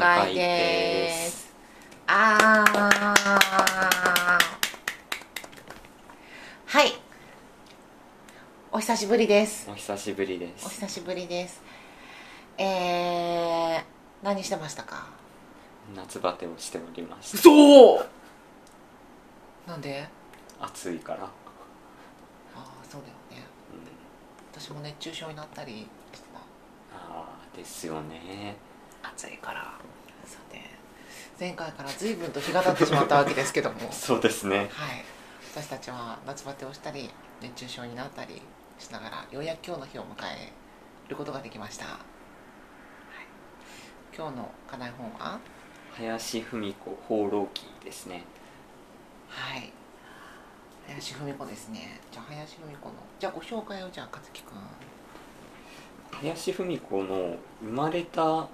題名のない読書会です。あー。はい。お久しぶりです。お久しぶりでおす久しぶりです。えー、何してましたか？夏バテをしております。そうなんで？暑いから、ああそうだよね。うん、私も熱中症になったりしてた。ああですよね。暑いから前回から随分と日が経ってしまったわけですけども。そうですね。はい。私たちは夏バテをしたり熱中症になったりしながらようやく今日の日を迎えることができました、はい、今日の課題本は？林芙美子放浪記ですね。はい。林芙美子ですね。じゃあ林芙美子のじゃあご紹介をじゃあ勝木くん。林芙美子の生まれた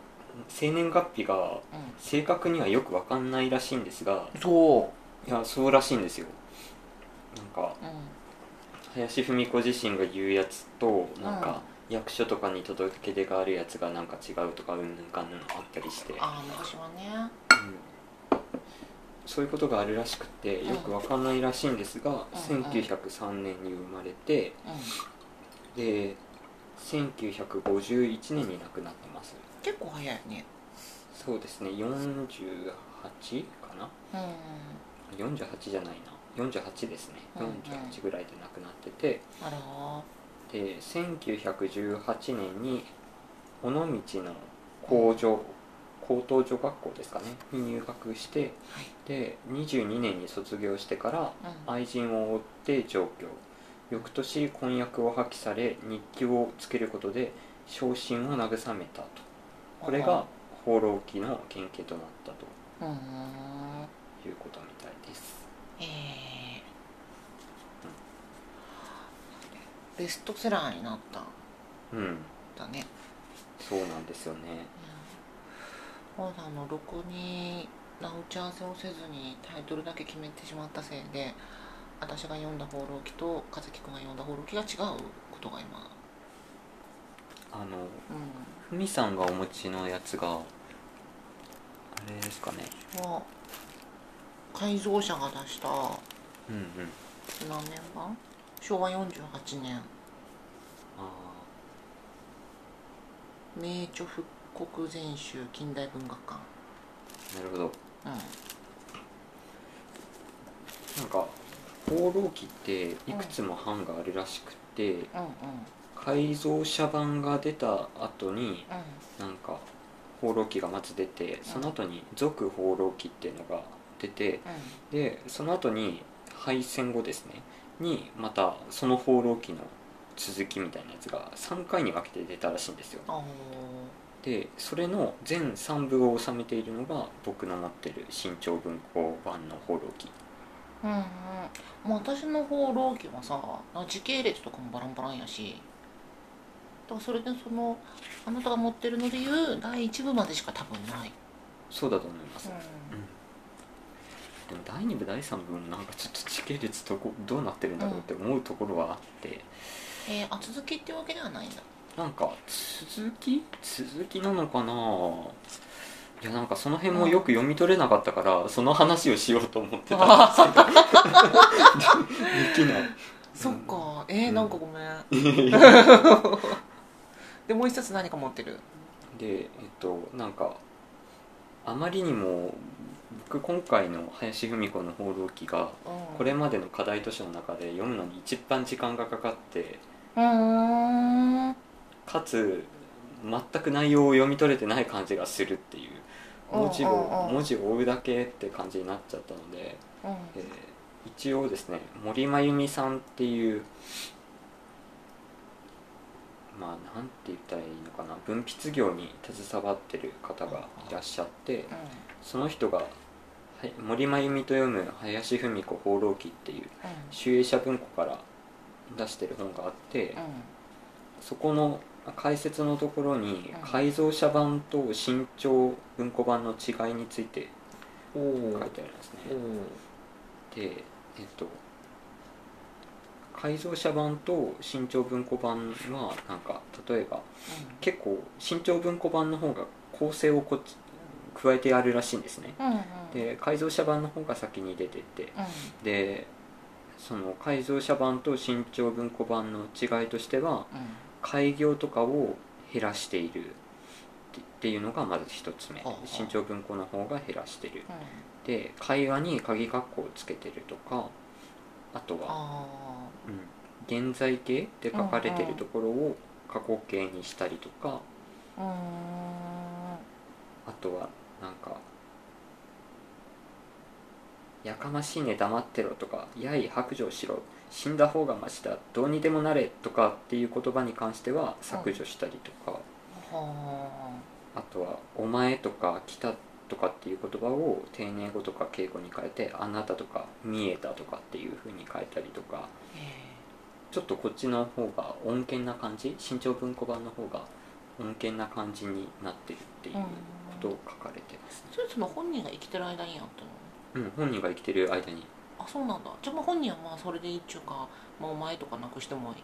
生年月日が正確にはよくわかんないらしいんですがうんそう。いやそうらしいんですよ。なんかうん林芙美子自身が言うやつとなんか役所とかに届け出があるやつがなんか違うとかうんぬんかんぬんあったりして、ああ昔はね。うん。そういうことがあるらしくてよくわかんないらしいんですが、うん1903年に生まれてうん。で1951年に亡くなってます結構早いよね。そうですね。48かな？うん48じゃないな。48ですね。うんうん。48ぐらいで亡くなってて。あら。で1918年に尾道の工場高等女学校ですかね？に入学してはい。で22年に卒業してからうん。愛人を追って上京。翌年婚約を破棄され日記をつけることで昇進を慰めたとこれが「放浪記」の原型となったとうんいうことみたいです。えー、ベストセラーになった。んうん。だね。そうなんですよね。本さんのろくに打ち合わせをせずにタイトルだけ決めてしまったせいで私が読んだ「放浪記」と和樹くんが読んだ「放浪記」が違うことが今。あのうんふみさんがお持ちのやつがあれですかね。は改造車が出したうんうん。何年版？昭和48年。あ名著復刻全集近代文学館。あなるほど。うん。なんか「放浪記」っていくつも版があるらしくて、うんうん改造車版が出た後にうん。なんか「放浪記」がまず出てその後に「続放浪記」っていうのが出てでその後に敗戦後ですねにまたその「放浪記」の続きみたいなやつが3回に分けて出たらしいんですよ。あでそれの全3部を収めているのが僕の持ってる新潮文庫版の「放浪記。ーうんうん。もう私の放浪記はさ時系列とかもバランバランやしだからそれでそのあなたが持ってるのでいう第1部までしか多分ない」そうだと思います、うでも第2部第3部もなんかちょっと時系列どこどうなってるんだろうって思うところはあって、んえー、あ続きってわけではないんだ。なんか続き？続きなのかな？いやなんかその辺もよく読み取れなかったから、その話をしようと思ってたんですけど。できない。そっか。えー、うんなんかごめんでもう一つ何か持ってる？でえっとなんかあまりにも僕今回の林芙美子の「放浪記」がうん。これまでの課題図書の中で読むのに一番時間がかかってかつ全く内容を読み取れてない感じがするっていう文字を文字を追うだけって感じになっちゃったので、うん。えー一応ですね森真由美さんっていうまあなんて言ったらいいのかな。文筆業に携わってる方がいらっしゃってその人がはい森真由美と読む林芙美子放浪記っていう集英社文庫から出してる本があって、そこの解説のところにうん。改造車版と新潮文庫版の違いについて書いてありますね、でえっと改造車版と新潮文庫版はなんか例えば結構新潮文庫版の方が構成をこっち加えてあるらしいんですね。うんうん。で改造車版の方が先に出てて。うん。でその改造車版と新潮文庫版の違いとしてはうん。開業とかを減らしているってっていうのがまず一つ目。はあはあ。新潮文庫の方が減らしてる。うん。で会話に鍵括弧をつけてるとかあとは、現在形で書かれてるところを過去形にしたりとかあうーんあとはなんか「やかましいね黙ってろ」とか「やい白状しろ」「死んだ方がましだどうにでもなれ」とかっていう言葉に関しては削除したりとか、はあ。とは「お前」とか「来た」とかっていう言葉を丁寧語とか敬語に変えて「あなた」とか「見えた」とかっていう風に変えたりとかあえちょっとこっちの方が穏健な感じ新潮文庫版の方が穏健な感じになってるっていうことを書かれてますね。ーそれその本人が生きてる間にやったの。うん、本人が生きてる間に。あそうなんだ。じゃあまあ本人はまあそれでいいっちゅうか、まあ、お前とかなくしてもいい、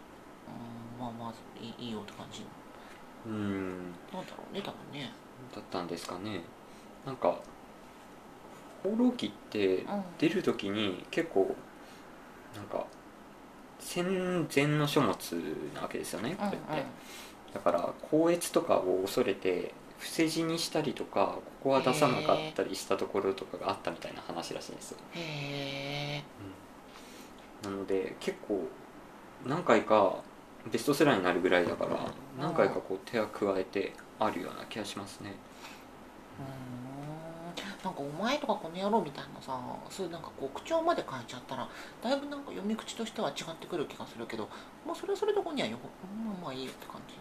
うん、まあまあいいいいよって感じ。うん。なんだろうね多分ね。だったんですかね。なんか「放浪記」ってうん。出る時に結構なんか戦前の書物なわけですよねこれって、だから校閲とかを恐れて伏せ字にしたりとかここは出さなかったりしたところとかがあったみたいな話らしいんですよ。うん。へえなので結構何回かベストセラーになるぐらいだから何回かこう手は加えてあるような気がしますね。うーんなんか「お前」とか「この野郎」みたいなさそういうなんかこう口調まで変えちゃったらだいぶなんか読み口としては違ってくる気がするけどまあそれはそれで本にはよまあまあいいよって感じ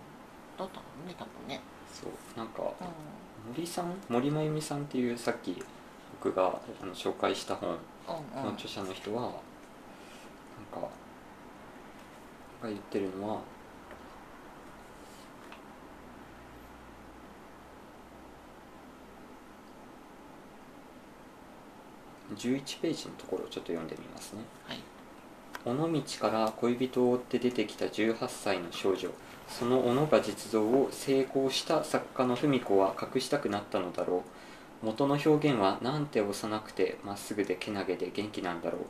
だったのね多分ね。そうなんかう森さん？森真由美さんっていうさっき僕があの紹介した本んうんうん。の著者の人はなんかが言ってるのは11ページのところをちょっと読んでみますね。はい。尾道から恋人を追って出てきた18歳の少女その小野が実像を成功した作家の文子は隠したくなったのだろう。元の表現はなんて幼くてまっすぐでけなげで元気なんだろう。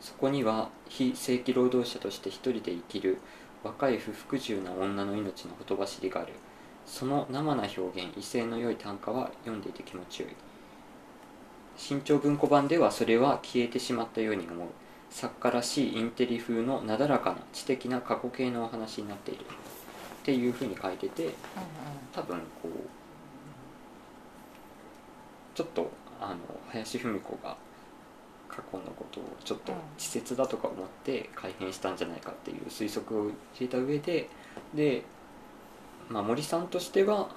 そこには非正規労働者として一人で生きる若い不服従な女の命のほとばしりがある。その生な表現威勢の良い短歌は読んでいて気持ちよい新潮文庫版ではそれは消えてしまったように思う。作家らしいインテリ風のなだらかな知的な過去形のお話になっている。っていうふうに書いててうん多分こうちょっとあの林芙美子が過去のことをちょっとうん稚拙だとか思って改変したんじゃないかっていう推測を入れた上でで、まあ、森さんとしては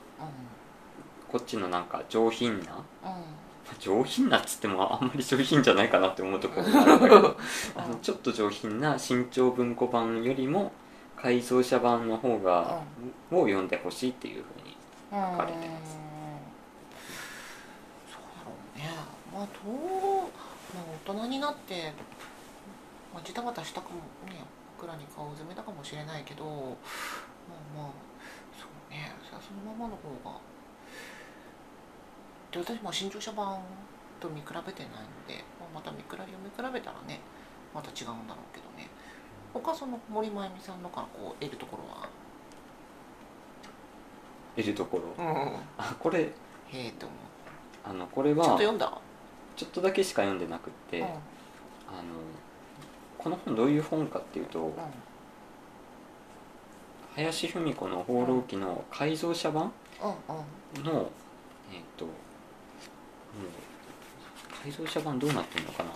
こっちのなんか上品な上品なっつってもあんまり上品じゃないかなって思うところがあるんだけど。あのちょっと上品な新潮文庫版よりも改造車版の方が、を読んでほしいっていうふうにうん書かれてます。そうだろうね。まあどう、まあ、大人になって、まあ、ジタバタしたかもね僕らに顔を詰めたかもしれないけどまあまあそうね。そのままの方がで私も新潮社版と見比べてないので、まあ、また見比べ読み比べたらねまた違うんだろうけどね。他その森真由美さんのからこう得るところは？得るところ、うんへあこれえと思う。あのこれちょっとは読んだ？ちょっとだけしか読んでなくって、うん。あのこの本どういう本かっていうと、うん。林芙美子の「放浪記」の改造車版うんうん。のえっ、ともう改造車版どうなってるのかな。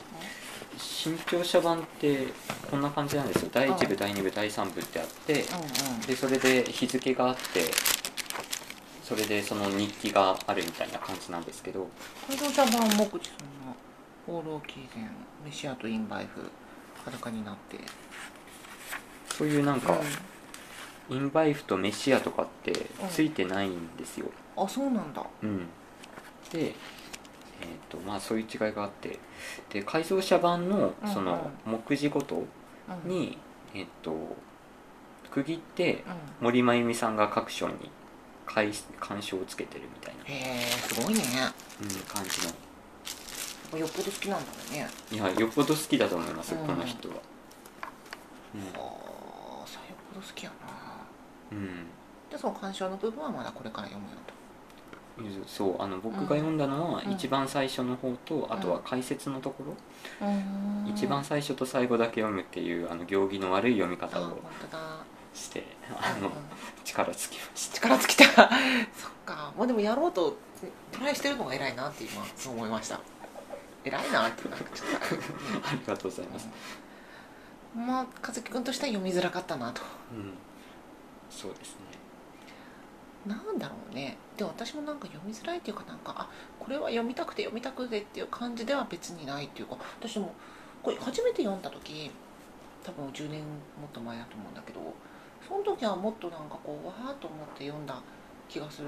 新潮車版ってこんな感じなんですよ。第1部第2部第3部ってあってうんうん。でそれで日付があってそれでその日記があるみたいな感じなんですけど。改造者版目次さんの放浪記前メシアとインバイフ裸になって。そういうなんか、インバイフとメシアとかってついてないんですよ、あそうなんだ。うん、で、えーとまあ、そういう違いがあってで改造車版のうんその目次ごとうん。に、えっと区切ってうん。森真由美さんが各章に解鑑賞をつけてるみたいな、へえすごいね。うん、感じの。よっぽど好きなんだろうね。いやよっぽど好きだと思います、うん。この人は。ああさよっぽど好きやな。うん、うん。でその鑑賞の部分はまだこれから読むよとそうあの僕が読んだのはうん。一番最初の方と、あとは解説のところ、うん。一番最初と最後だけ読むっていうあの行儀の悪い読みあ方をしてあのうん 力尽きました。力尽きた。そっか。まあでもやろうとトライしてるのが偉いなって今そう思いました。偉いなってなんかちょっ ありがとうございます、とまあ和樹君としては読みづらかったなと。うん、そうですねなんだろうねで私もなんか読みづらいっていうかなんかあこれは読みたくて読みたくてっていう感じでは別にないっていうか私もこれ初めて読んだ時多分10年もっと前だと思うんだけどその時はもっとなんかこうわーっと思って読んだ気がする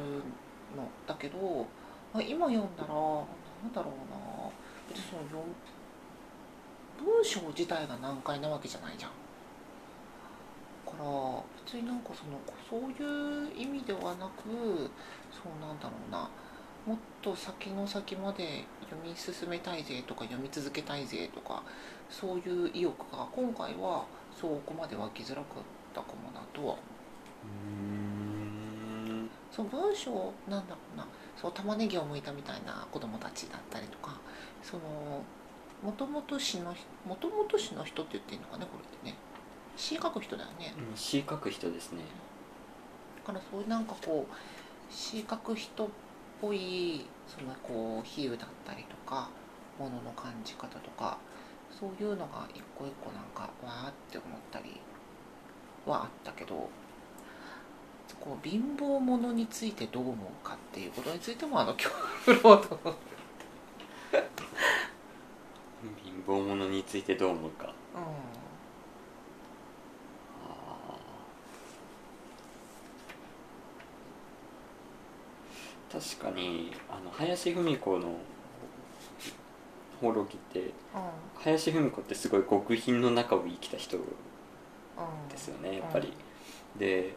のだけど今読んだらなんだろうな別にその読文章自体が難解なわけじゃないじゃん。だから別になんかそのそういう意味ではなくそうなんだろうな。もっと先の先まで読み進めたいぜとか読み続けたいぜとかそういう意欲が今回はそこまで湧きづらかったかもなとはその文章なんだろうな。そう玉ねぎを剥いたみたいな子供たちだったりとかそのもともと詩のもともと詩の人って言っていいのかねこれってね詩書く人だよね。詩書く人ですね。だからそういうなんかこう詩書く人っぽいそのこう比喩だったりとかものの感じ方とかそういうのが一個一個なんかわーって思ったりはあったけどこう貧乏者についてどう思うかっていうことについてもあの 今日振ろうと思う、貧乏者についてどう思うか。うあ確かにあの林芙美子の「放浪記」って林芙美子ってすごい極貧の中を生きた人うん。ですよねやっぱり、で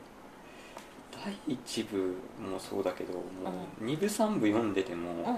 第一部もそうだけどもう二部三部読んでても、もう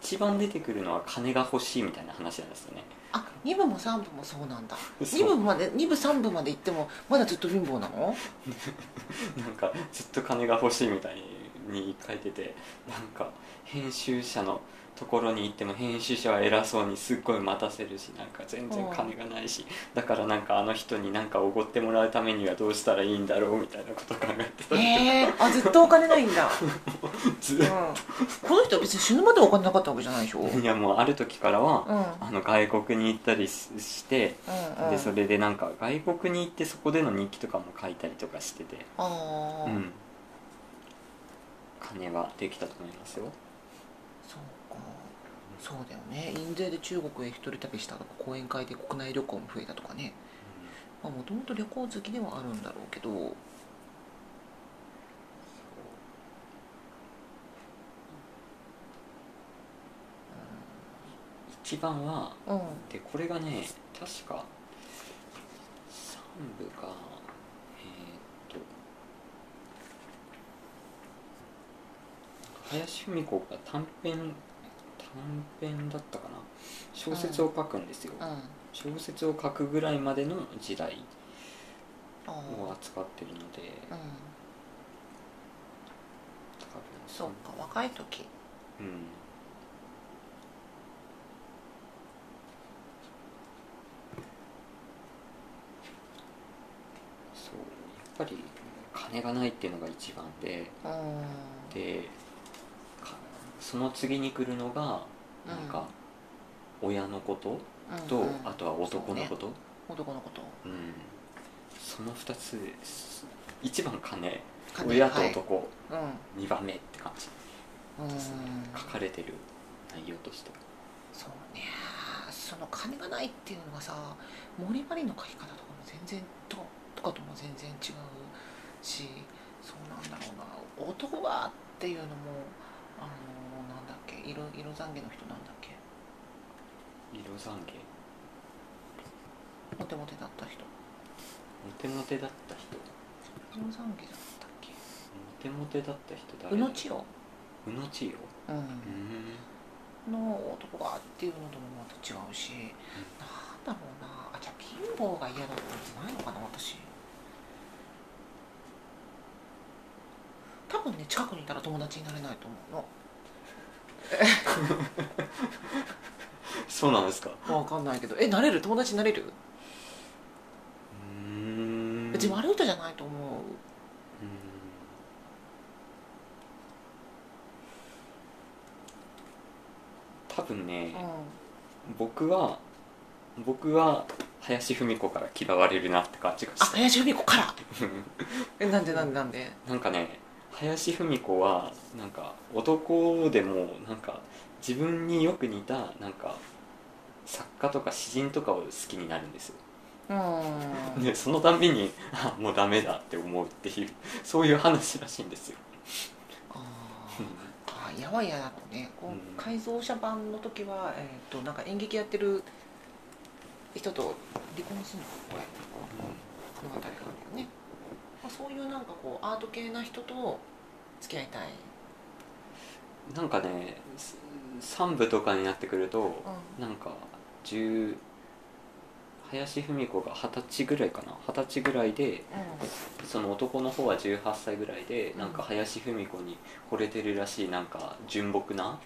一番出てくるのは金が欲しいみたいな話なんですよね。あ二部も三部もそうなんだ。そう二部まで二部三部まで行ってもまだずっと貧乏なの？なんかずっと金が欲しいみたいに書いててなんか編集者のところに行っても編集者は偉そうにすっごい待たせるしなんか全然金がないしだからなんかあの人になんかおごってもらうためにはどうしたらいいんだろうみたいなこと考えてたりええあずっとお金ないんだ、ずうん、この人は別に死ぬまでお金なかったわけじゃないでしょ、うんうんいやもうある時からはうん。あの外国に行ったりししてうん、でそれでなんか外国に行ってそこでの日記とかも書いたりとかしてて。ああ、うん金はできたと思いますよ。そうか。そうだよね。印税で中国へ一人旅したとか講演会で国内旅行も増えたとかね。もともと旅行好きではあるんだろうけど。一番はうん。でこれがね確か3部かえーっと林芙美子が短編短編だったかな。小説を書くんですよ、うん。小説を書くぐらいまでの時代あをあ扱ってるので。うん。そうか若い時。うん。そう。やっぱり金がないっていうのが一番で。うん。でかその次に来るのがなんか親のこと？と、うん。うん。あとは男のこと？男のこと。うん。その2つ一番金。金。親と男、うん。2番目って感じ。うん。ですね書かれてる。内容として。はそうね。その金がないっていうのがさ森まりの書き方とかも全然ととかとも全然違うしそうなんだろうな。男はっていうのもあの色色懺悔の人なんだっけ？色懺悔？モテモテだった人。モテモテだった人？日野三家だったっけ？モテモテだった人誰？宇野千代。宇野千代？ううん。んの男がっていうのともまた違うし、なんだろうな。あじゃあ貧乏が嫌だったんじゃないのかな私。多分ね近くにいたら友達になれないと思そうなんですか？うの分かんないけど。えなれる？友達になれる？うーん。別に悪い人じゃないと思う。うん。多分ね、うん。僕は僕は林芙美子から嫌われるなって感じがあした林芙美子から？えなんでなんでなんで？なんかね林芙美子はなんか男でもなんか自分によく似たなんか作家とか詩人とかを好きになるんですよ。うん。でそのたんびにあもうダメだって思うっていうそういう話らしいんですよ。あー。あ嫌は嫌だとね。こううん。改造車版の時は、えー、となんか演劇やってる人と離婚するの？これ。物語があるよね、まあ、そういうなんかこうアート系な人と付き合いたい、なんかね3部とかになってくるとうん。なんか10林芙美子が二十歳ぐらいかな。二十歳ぐらいでその男の方は18歳ぐらいでうん。なんか林芙美子に惚れてるらしいなんか純朴な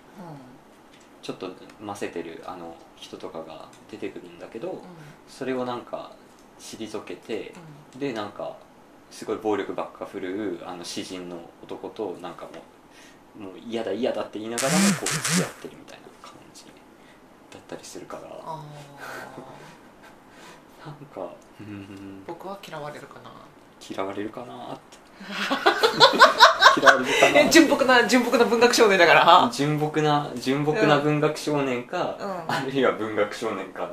ちょっとませてるあの人とかが出てくるんだけどうんうん。それをなんか退けてうん。でなんかすごい暴力ばっか振るうあの詩人の男となんかもうもう嫌だ嫌だって言いながらもこう付き合ってるみたいな感じだったりするから。あ なんかうーん。ー僕は嫌われるかな。嫌われるかな。って嫌われるかなえ純朴な純朴な文学少年だから。純朴な純朴な文学少年か、うん。あるいは文学少年かの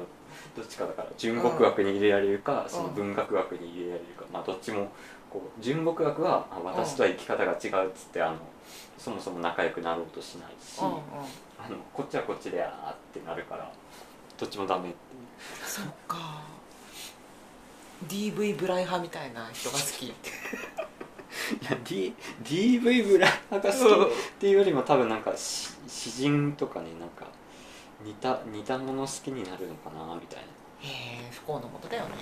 どっちかだから純朴学に入れられるか、その文学学に入れられるか、まあどっちもこう純朴学はあ私とは生き方が違うっつってあのそもそも仲良くなろうとしないし、あのこっちはこっちであーってなるからどっちもダメそっか。DV ブライ派みたいな人が好き。いや、D、DV ブラが好きっていうよりも多分なんかし詩人とかねなんか似た似たもの好きになるのかなみたいな。へえ不幸なことだよね。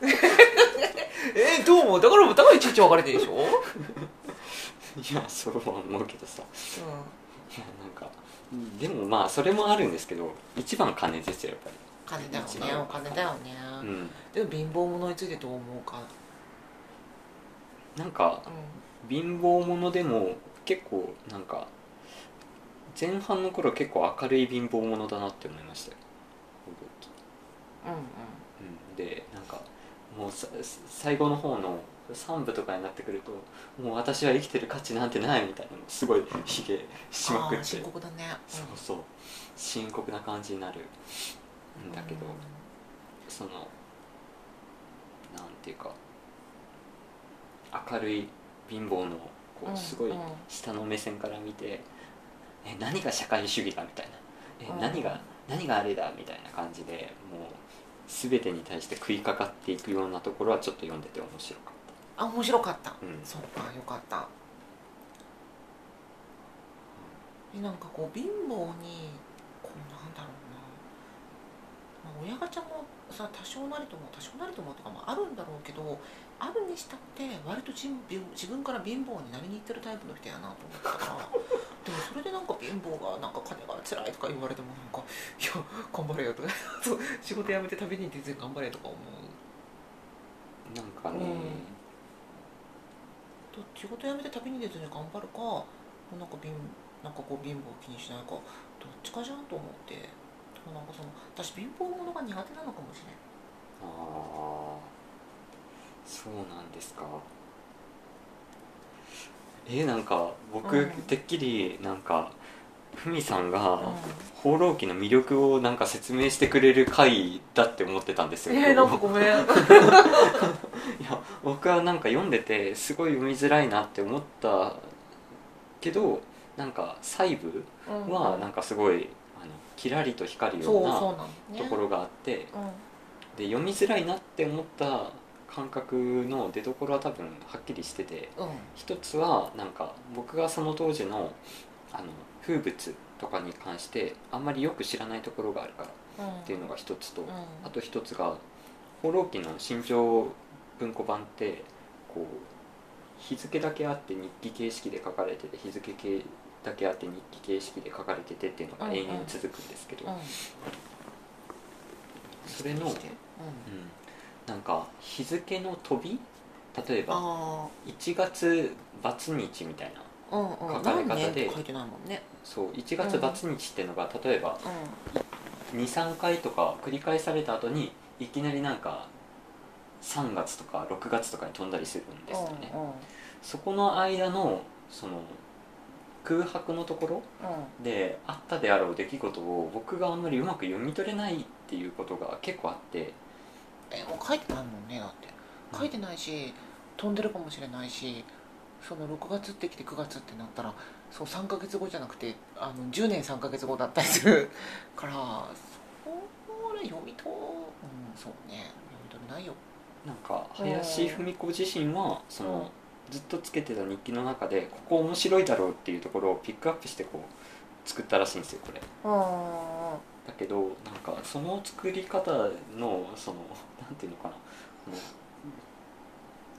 えどう思う？だからだからいちいち別れてるでしょ、うん、いやそうは思うけどさ。いやなんかでもまあそれもあるんですけど一番金ですよやっぱ金だよねお金だよね、りうん。でも貧乏者についてどう思うか、なんかう貧乏者でも結構なんか前半の頃結構明るい貧乏者だなって思いましたよ。ん、うんうん。うん、でなんかもうさ最後の方の3部とかになってくるともう私は生きてる価値なんてないみたいなのすごいひげしまくって。深刻だね、そうそう。深刻な感じになる。んだけど、そのなんていうか明るい貧乏のこうんうすごいうん。下の目線から見て、え何が社会主義だみたいな。えうん。何が何があれだみたいな感じでもう全てに対して食いかかっていくようなところはちょっと読んでて面白かっあ面白かった、た、うん、そっかよかった。えなんかこう貧乏にこうなんだろうな、まあ、親ガチャもさ多少なりとも多少なりともとかもあるんだろうけどあるにしたって割と自分自分から貧乏になりにいってるタイプの人やなと思ったから でもそれでなんか貧乏がなんか金が辛いとか言われてもなんかいや頑張れよとか そう仕事辞めて旅に出て頑張れとか思う。なんかね、と仕事辞めて旅に出て頑張るかもうなんか貧なんかこう貧乏を気にしないかどっちかじゃんと思って。でもなんかその私貧乏者が苦手なのかもしれないああそうなんですか。えなんか僕、うんてっきりなんかふみさんがう「放浪記」の魅力をなんか説明してくれる回だって思ってたんですよえー、なんかごめん。いや僕はなんか読んでてすごい読みづらいなって思ったけどなんか細部はなんかすごいあのキラリと光るようなところがあってうん。で読みづらいなって思った感覚の出所は多分はっきりしててうん。一つはなんか僕がその当時のあの風物とかに関してあんまりよく知らないところがあるからうん。っていうのが一つと、うん。あと一つが「放浪記」の新潮文庫版ってこう日付だけあって日記形式で書かれてて日付系だけあって日記形式で書かれててっていうのが延々続くんですけど、うん。それの、うんしてうんなんか日付の飛び？例えばあ1月バツ日みたいなあうんうん。書かれ方で何年って書いてないもんね。そう1月バツ日っていうのが例えばう23回とか繰り返された後にいきなりなんか3月とか6月とかに飛んだりするんですよね、うんうん。そこの間のその空白のところうん。であったであろう出来事を僕があんまりうまく読み取れないっていうことが結構あってえもう書いてないもんねだって。書いてないし飛んでるかもしれないしその6月ってきて9月ってなったらそう3ヶ月後じゃなくてあの10年3ヶ月後だったりする からそれ読みとうんそうね。読み取れないよ。なんか林芙美子自身はその、うんずっとつけてた日記の中でここ面白いだろうっていうところをピックアップしてこう作ったらしいんですよこれ。あだけどなんかその作り方のそのなんていうのかな。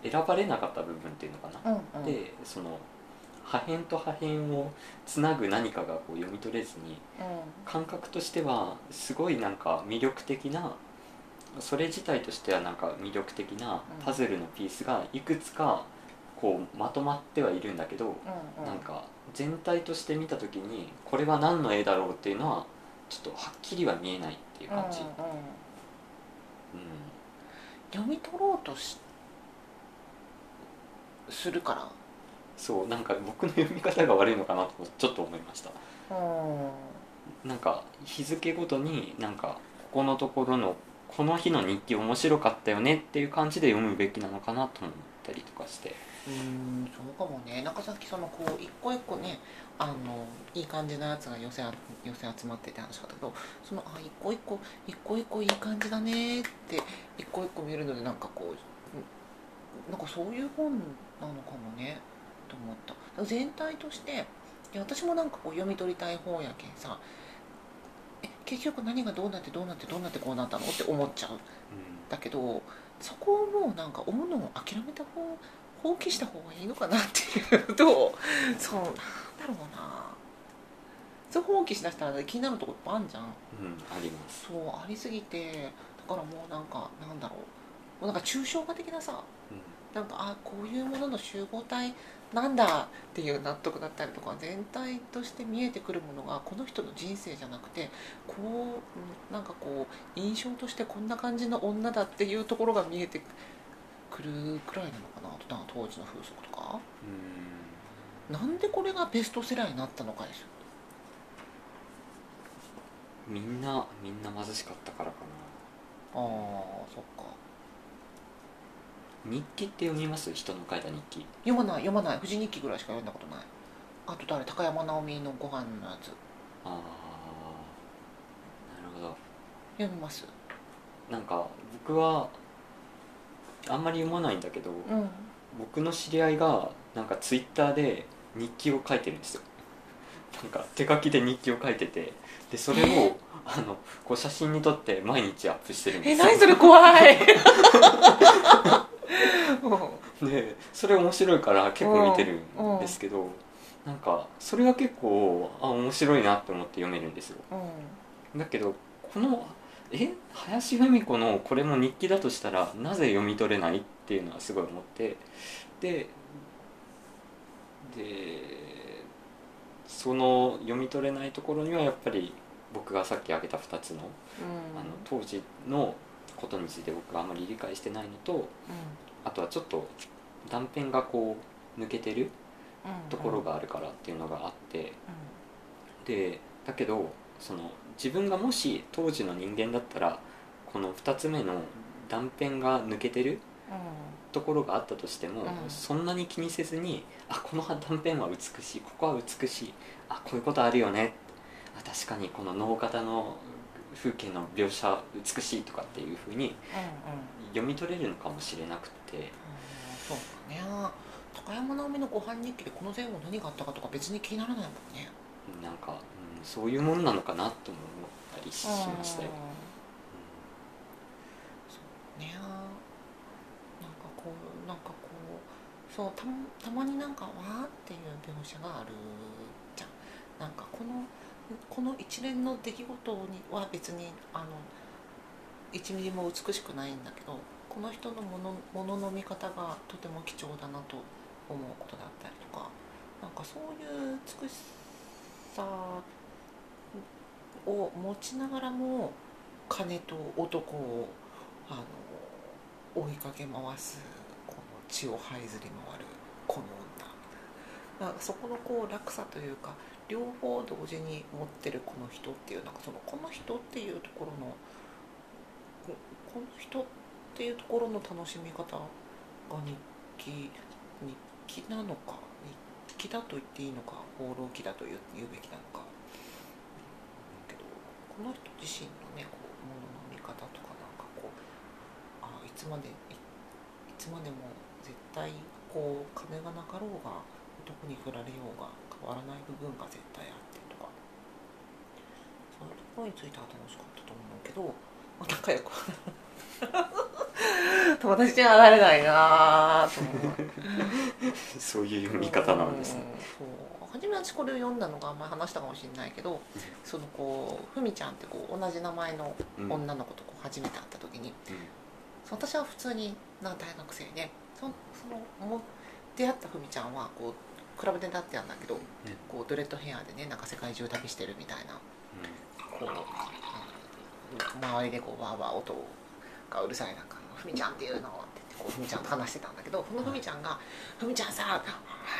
選ばれなかった部分っていうのかな、うんうん。でその破片と破片をつなぐ何かがこう読み取れずに感覚としてはすごいなんか魅力的なそれ自体としてはなんか魅力的なパズルのピースがいくつかこうまとまってはいるんだけど、うんうん。なんか全体として見た時にこれは何の絵だろうっていうのはちょっとはっきりは見えないっていう感じ、うんうんうん。読み取ろうとしするから。そうなんか僕の読み方が悪いのかなとちょっと思いました。うん。なんか日付ごとになんかここのところのこの日の日記面白かったよねっていう感じで読むべきなのかなと思ったりとかしてうんそうかもね。なんかさっきそのこう一個一個ねあのいい感じのやつが寄せ寄せ集まってて話だったけどそのあ一個一個一個一個いい感じだねって一個一個見るのでなんかこううんなんかそういう本なのかもねと思った。全体としていや私もなんかこう読み取りたい本やけんさ結局何がどうなってどうなってどうなってこうなったのって思っちゃううんだけどそこをもうなんか追うのを諦めた方放棄した方がいいのかなっていう。とそうなんだろうな。そう放棄しだしたら気になるとこいっぱいあるじゃん。うん、あります、そうありすぎてだからもうなんかなんだろう。もうなんか抽象画的なさなんかあこういうものの集合体なんだっていう納得だったりとか全体として見えてくるものがこの人の人生じゃなくてこううんなんかこう印象としてこんな感じの女だっていうところが見えてくるくらいなのかな？あと当時の風俗とか？うん。なんでこれがベストセラーになったのかですよ。みんなみんな貧しかったからかな。ああそっか。日記って読みます？人の書いた日記。読まない読まない。藤日記ぐらいしか読んだことない。あと誰？高山直美のご飯のやつ。ああなるほど。読みます？なんか僕はあんまり読まないんだけど、うん。僕の知り合いがなんかツイッターで日記を書いてるんですよ。なんか手書きで日記を書いててでそれを、あのこう写真に撮って毎日アップしてるんですよ。え何それ怖い。でそれ面白いから結構見てるんですけど、なんかそれが結構あ面白いなって思って読めるんですよ。うん。だけどこのえ林芙美子のこれも日記だとしたらなぜ読み取れないっていうのはすごい思ってででその読み取れないところにはやっぱり僕がさっき挙げた2つの,、あの当時のことについて僕があんまり理解してないのとあとはちょっと断片がこう抜けてるところがあるからっていうのがあってでだけどその自分がもし当時の人間だったらこの2つ目の断片が抜けてるところがあったとしても、うん。そんなに気にせずにあこの断片は美しいここは美しいあこういうことあるよね。あ確確かにこの能方の風景の描写美しいとかっていうふうにうんうん。読み取れるのかもしれなくて。うん。そうだね。高山直美のご飯日記でこの前後何があったかとか別に気にならないもんねなんか、うん、そういうもんなのかなとも思ったりしましたよ、そうねなん。かこうなんかこうそうたたまになんかわーっていう描写があるじゃん。なんかこのこの一連の出来事には別にあの1ミリも美しくないんだけどこの人のものものの見方がとても貴重だなと思うことだったりとかなんかそういう美しささを持ちながらも金と男をあの追いかけ回すこの血を這いずり回るこの女。なんかそこのこう落差というか両方同時に持ってるこの人っていうなんかそのこの人っていうところのこの人っていうところの楽しみ方が日記日記なのか日記だと言っていいのか放浪記だと言うべきなのか。けどこの人自身のねこうものの見方とかなんかこうあいつまでいいつまでも絶対こう金がなかろうが男に振られようが変わらない部分が絶対あってとか。そういうところについては楽しかったと思うけど、ま、仲良く友達にはなれないなぁと思う。そういう読み方なんですね、うんそう。初め私これを読んだのが前話したかもしれないけど、そのこうふみちゃんってこう同じ名前のうん女の子とこう初めて会った時に、その私は普通にな大学生でそそのも出会ったふみちゃんはこうクラブで出会ってたんだけど、こうドレッドヘアでねなんか世界中旅してるみたいなこうあの周りでこうわーわー音がうるさい中「ふみちゃんっていうの?」って言ってこうふみちゃんと話してたんだけどそのふみちゃんが「ふみちゃんさ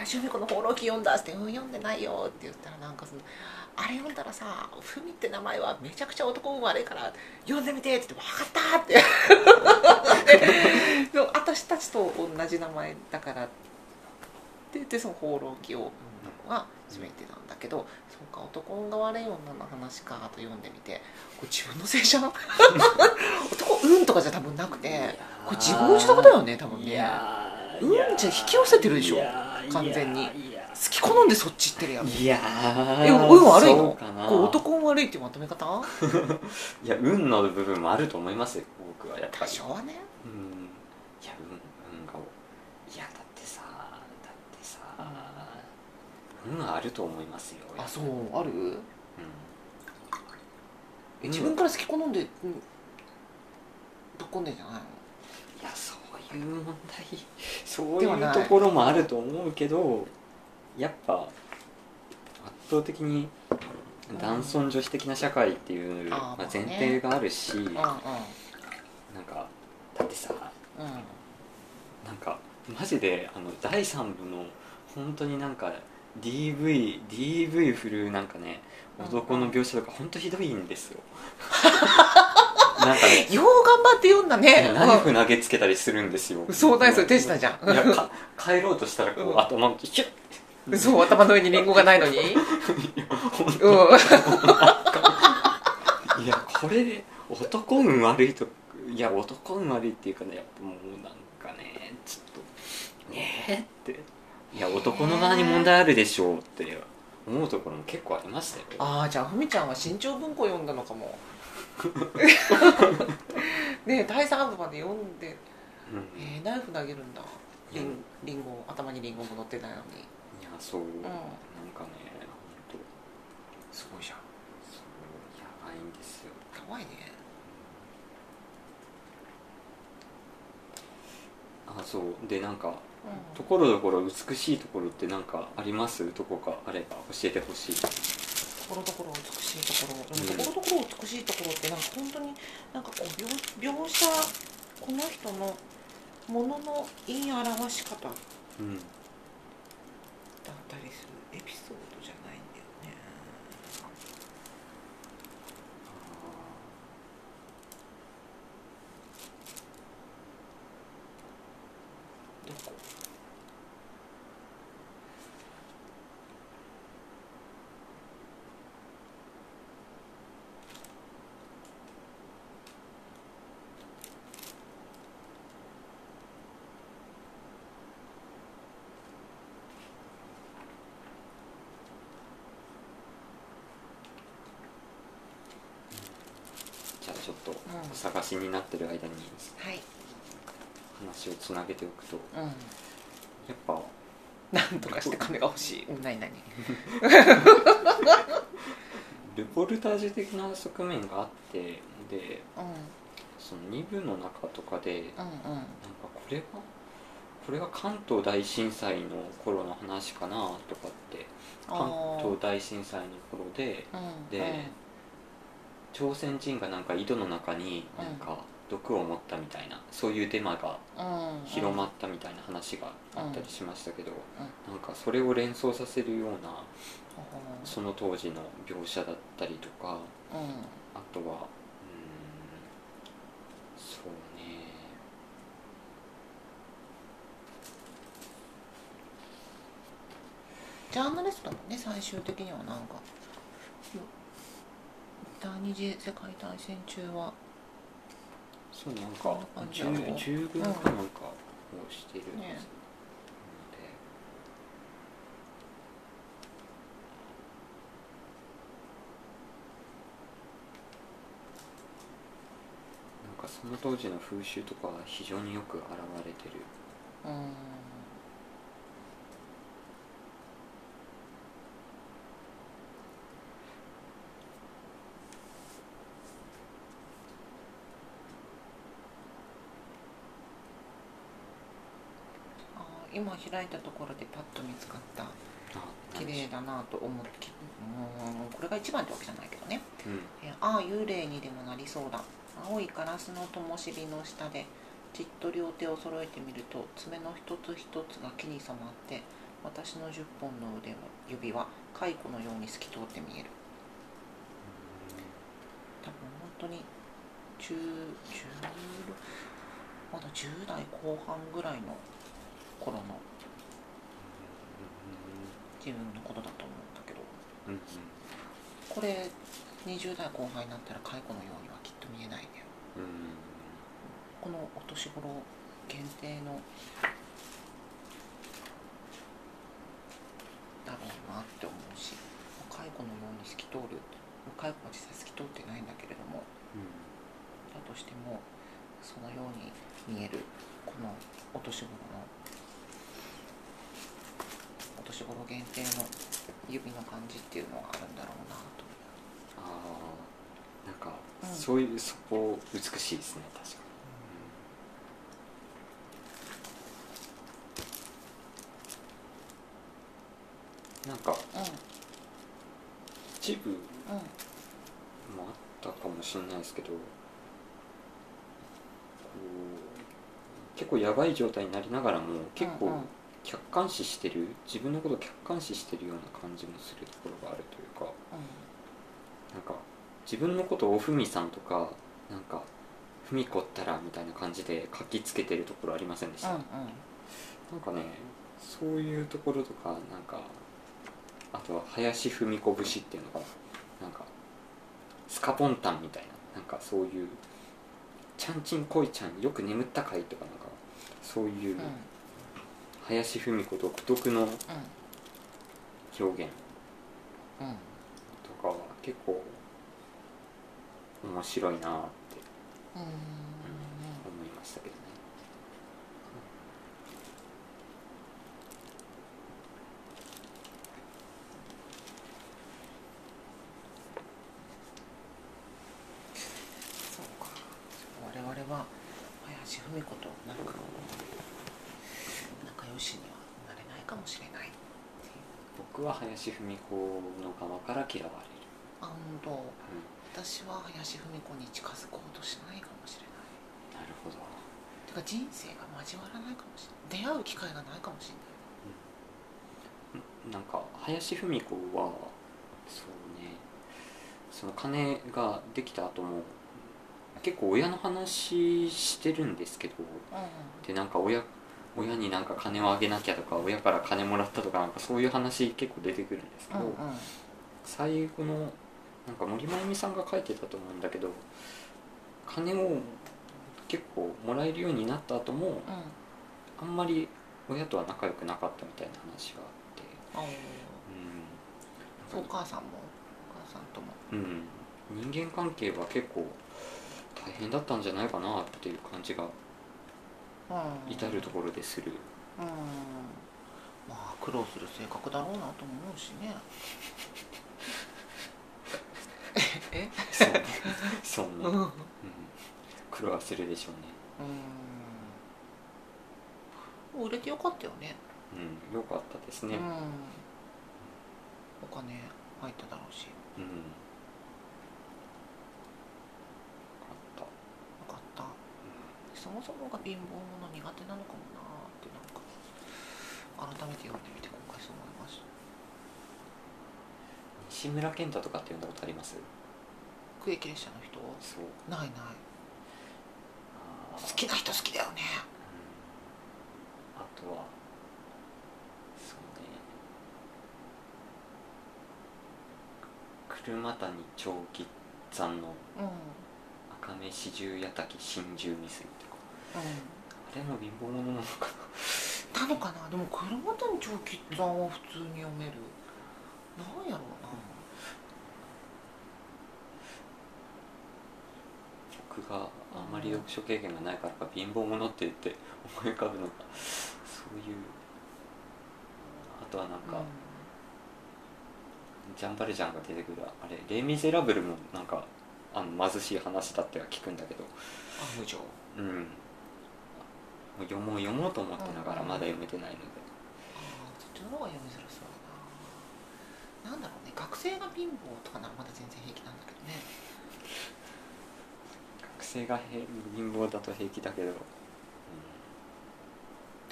しゅみ子の放浪記読んだ」って「うん読んでないよ」って言ったらなんかその「あれ読んだらさふみって名前はめちゃくちゃ男運悪いから読んでみて」って言って「分かった」って 私たちと同じ名前だからって言ってその放浪記をのが初めてなんだけどそうか男運が悪い女の話かと読んでみてこれ自分のせいじゃん？男運とかじゃ多分なくてこれ自業自得だよね多分ね。いやーうんじゃ引き寄せてるでしょ完全に。好き好んでそっち行ってるやん。いやー。え運悪いの？こう男運悪いっていうまとめ方？いや運の部分もあると思いますよ僕は。やっぱ多り少はねうんいや運運がいやだってさだってさ運はあると思いますよあそうある？うん。え自分から好き好んで、うん、ぶっこんでんじゃないの？いやそういう問題。そういいうところもあると思うけどやっぱ圧倒的に男尊女卑的な社会っていう、まあ、前提があるし、うんうん。なんかだってさうん。なんかマジであの第3部の本当になんか DV DV 振るなんかね男の描写とか本当ひどいんですよ。なんかねよう頑張って読んだね。ナイフ投げつけたりするんですよ。そうだよそれ手下じゃん。いやか帰ろうとしたらこう、うん。頭をヒュッ。うんそう頭の上にリンゴがないのに？うん。いやこれで男運悪いといや男運悪いっていうかねやっぱもうなんかねちょっとねえっていや男の側に問題あるでしょうって思うところも結構ありましたよ。ああじゃあふみちゃんは新潮文庫読んだのかも。ねえ第3部まで読んで、うん。えーナイフ投げるんだ。リうんンリンゴ頭にリンゴも乗ってないのに。いやそう、なんかねすごいじゃん。やばいんですよ。かわいいね。あそう。でなんかうんところどころ美しいところってなんかあります？どこかあれば教えてほしい。ところどころ美しいところ、うん。ところどころ美しいところってなんか本当になんかこう描描写この人のものの言い表し方。うんたりするエピソードじゃないんだよねどこお探しになってる間にはい。話をつなげておくとうん。やっぱなんとかして金が欲しい。う ん何何？ルポルタージュ的な側面があってでうん。その2部の中とかでうんうん。なんかこれがこれが関東大震災の頃の話かなとかって関東大震災の頃でうん。で朝鮮人がなんか井戸の中になんか毒を持ったみたいなそういうデマが広まったみたいな話があったりしましたけどんなんかそれを連想させるようなその当時の描写だったりとかうんあとはうんそうねジャーナリストもね最終的にはなんか第二次世界大戦中は。そうなんか従軍かなんかをしてるん。です、ねでなんかその当時の風習とかは非常によく現れてる。うん今開いたところでパッと見つかった。あ綺麗だなと思ってきうんこれが一番ってわけじゃないけどね。うん。えああ幽霊にでもなりそうだ。青いガラスの灯火の下でじっと両手を揃えてみると爪の一つ一つが木に染まって私の10本の腕の指は蚕のように透き通って見える。多分本当に10 10まだ10代後半ぐらいの頃の。自分のことだと思うんだけど。うんうん。これ20代後半になったら蚕のようにはきっと見えないね。うんこのお年頃限定の。だろうなって思うし。蚕のように透き通る。蚕は実際透き通ってないんだけれども。だとしてもそのように見える。このお年頃のお年頃限定の指の感じっていうのがあるんだろうなとああなんか、うん。そういうそこ美しいですね確かに、なんかう一部んうんもあったかもしれないですけど結構やばい状態になりながらも結構うんうん客観視してる自分のことを客観視してるような感じもするところがあるというかなんか自分のことをふみさんとかなんかふみこったらみたいな感じで書きつけてるところありませんでした、うんうん。なんかねそういうところとかなんかあとは林文子節っていうのかな？なんかスカポンタンみたいななんかそういうちゃんちんこいちゃんよく眠ったかいとかなんかそういううん林芙美子独特の表現とかは結構面白いなって。うん思いましたけどねそうか我々は林芙美子となんか仲良しにはなれないかもしれないっていう林文子の側から嫌われる、あ本当。う私は林芙美子に近づこうとしないかもしれない。ん、なるほど。てか人生が交わらないかもしれない。出会う機会がないかもしれない。なんか林芙美子はそうね。その金ができた後も結構親の話してるんですけどでなんか親親になんか金をあげなきゃとか親から金もらったとかなんかそういう話結構出てくるんですけど、うんうん。最後のなんか森真由美さんが書いてたと思うんだけど金を結構もらえるようになった後もうん。あんまり親とは仲良くなかったみたいな話があって。うん。お母さんもお母さんとも。うん、人間関係は結構大変だったんじゃないかなっていう感じがうん至る所でする。うん。まあ苦労する性格だろうなと思うしね。え？そうね そうね、うん。うん、苦労はするでしょうね。うん。売れてよかったよね。うん。よかったですね。うん。お金入っただろうし。ようん、よかった、かったそもそもが貧乏者苦手なのかもなーってなんか改めて読んでみて今回そう思いました。西村健太とかって読んだことあります？区域列車の人？そう。ないない。好きな人好きだよね。うん。あとはそうね。車谷長吉さんのうん「赤目四十八滝心中未遂」とあれも貧乏者なのかな。んなのかなでも車谷長吉さんは普通に読める。なんやろう僕があんまり読書経験がないからか貧乏者って言って思い浮かぶのがそういう。あとはなんか、なジャンバルジャンが出てくるあれ「レイ・ミゼラブル」もなんかあの貧しい話だっては聞くんだけど。あ無情うん読もう読もうと思ってながらうん。まだ読めてないので。あーそっちの方が読みづらそうだな。なんだろうね。学生が貧乏とかならまだ全然平気なんだけどね。学生がへ貧乏だと平気だけど、で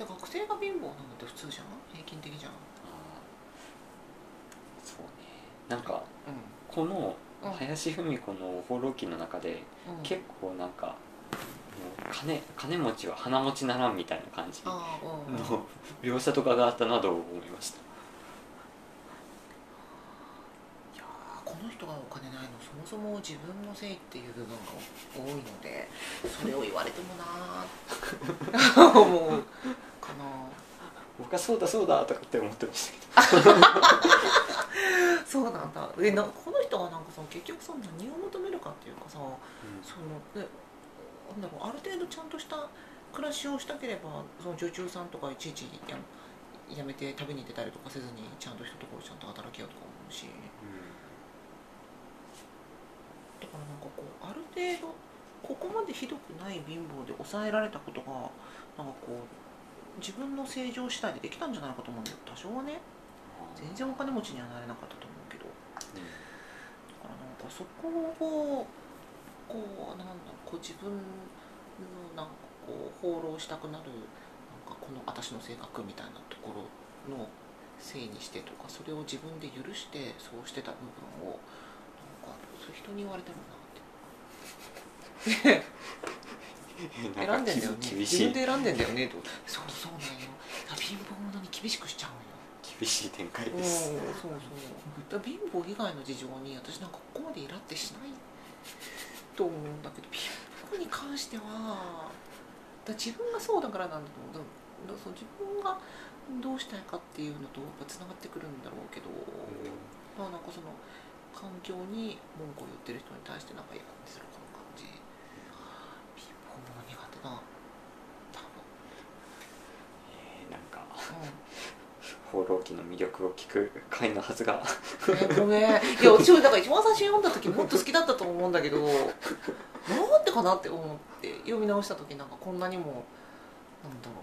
学生が貧乏なのって普通じゃん？平均的じゃん。そうね。なんかうこのうん。林芙美子の「放浪記」の中でん、うん、結構なんか金金持ちは鼻持ちならんみたいな感じ。のああうん、うん、描写とかがあったなと思いました。いやーこの人がお金ないのそもそも自分のせいっていう部分が多いのでそれを言われてもなーって思うかな。僕はそうだそうだとかって思ってましたけど。そうなんだ。えなこの人はなんかさ結局さ何を求めるかっていうかさそのねなんだろうある程度ちゃんとした暮らしをしたければその女中さんとかいちいちややめて旅に出たりとかせずにちゃんとしたところちゃんと働けようとか思うし。だからなんかこうある程度ここまでひどくない貧乏で抑えられたことがなんかこう自分の正常次第でできたんじゃないかと思うんだよ。多少はね。全然お金持ちにはなれなかったと思うけど。だからなんかそこをこうなんだこう自分のなんかこう放浪したくなるなんかこの私の性格みたいなところのせいにしてとかそれを自分で許してそうしてた部分をなんかそういう人に言われてもなって。選んでんだよね自分で選んでんだよねと。そうそうなんよ。貧乏者に厳しくしちゃうんよ。厳しい展開うんですそう。そう貧乏以外の事情に私なんかここまでイラってしないと思うんだけど貧乏に関してはだ自分がそうだからなんだと思う。だだその自分がどうしたいかっていうのとやっぱつながってくるんだろうけど、まあなんかその環境に文句を言ってる人に対してなんかイラってするこの感じ。貧乏者苦手だ多えーなんか分うん「放浪記」の魅力を聞く回のはずが。えごめん。いや私もだから一番最初読んだ時もっと好きだったと思うんだけどなんでかなって思って読み直した時なんかこんなにもなんだろ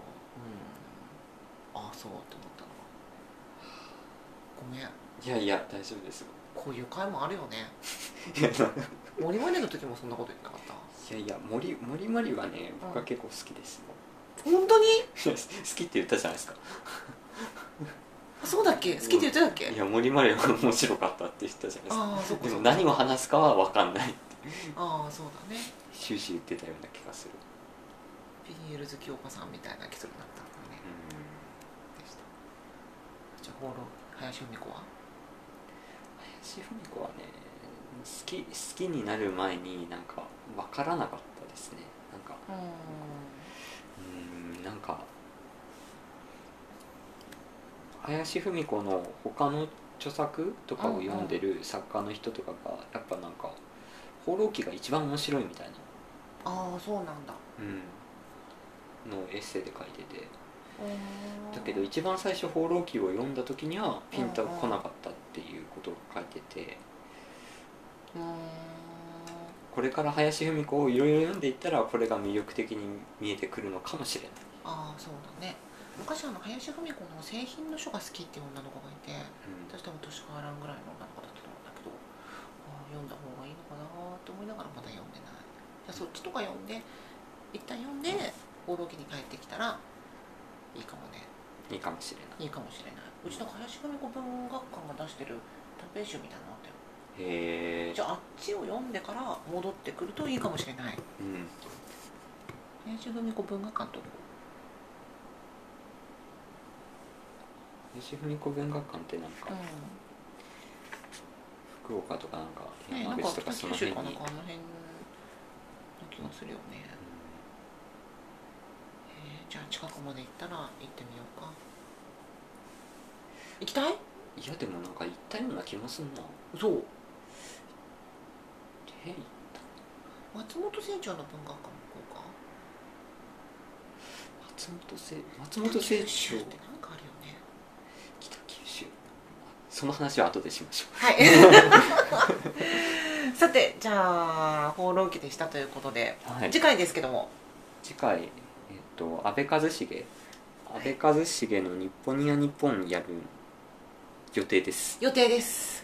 ううん。ああそうって思ったの。ごめん。いやいや大丈夫ですよ。こういう回もあるよね。いや森までの時もそんなこと言ってなかった？いやいや森森まりはね僕は結構好きですよ、本当に？好きって言ったじゃないですか そうだっけ？好きって言ってたっけ、いや森まりは面白かったって言ったじゃないですか。でも何を話すかは分かんないってああそうだね。終始言ってたような気がする。ビニール好きおばさんみたいな基礎になったんだねでした。じゃあ放浪林芙美子は？林芙美子はね好き好きになる前になんか分からなかったですね。なんかうんなんか林芙美子の他の著作とかを読んでる作家の人とかがやっぱなんか「放浪記」が一番面白いみたいな。ああそうなんだ。うん、のエッセイで書いてて。だだけど一番最初「放浪記」を読んだ時にはピンとこなかったっていうことを書いてて。これから林芙美子をいろいろ読んでいったらこれが魅力的に見えてくるのかもしれない。ああそうだね昔あの林芙美子の製品の書が好きっていう女の子がいて私多分年変わらんぐらいの女の子だったと思うんだけどああ読んだ方がいいのかなと思いながらまだ読んでない。じゃあそっちとか読んで一旦読んで放浪記に帰ってきたらいいかもね。いいかもしれない。いいかもしれない。うちの林芙美子文学館が出してる短編集みたいなのあったよ。へえ。じゃああっちを読んでから戻ってくるといいかもしれない。うん。林芙美子文学館と林芙美子文学館ってなんかう福岡とかなんか山んか口とかその辺に。とかなんかあの辺の気がするよね。えーじゃあ近くまで行ったら行ってみようか。行きたい？いやでもなんか行ったような気もすんな。そう。え行っ松本清張の文学館も行こうか。た松本清松本清張？ってなんかあるよね北九州その話は後でしましょはい。さてじゃあ「放浪記」でしたということで、うはい。次回ですけども。次回えっと安倍一茂。安倍一茂の「日本にや日本」やる予定です。予定です。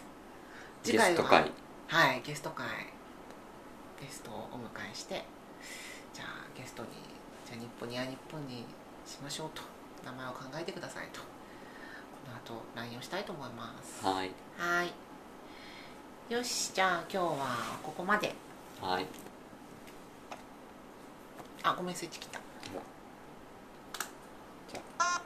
ゲスト会。はいゲスト会ゲストをお迎えしてじゃあゲストにじゃあ日本には日本にしましょうと名前を考えてくださいとあと LINE をしたいと思います。はい。はい。よしじゃあ今日はここまで。はい。あごめんスイッチ切った。じゃあ。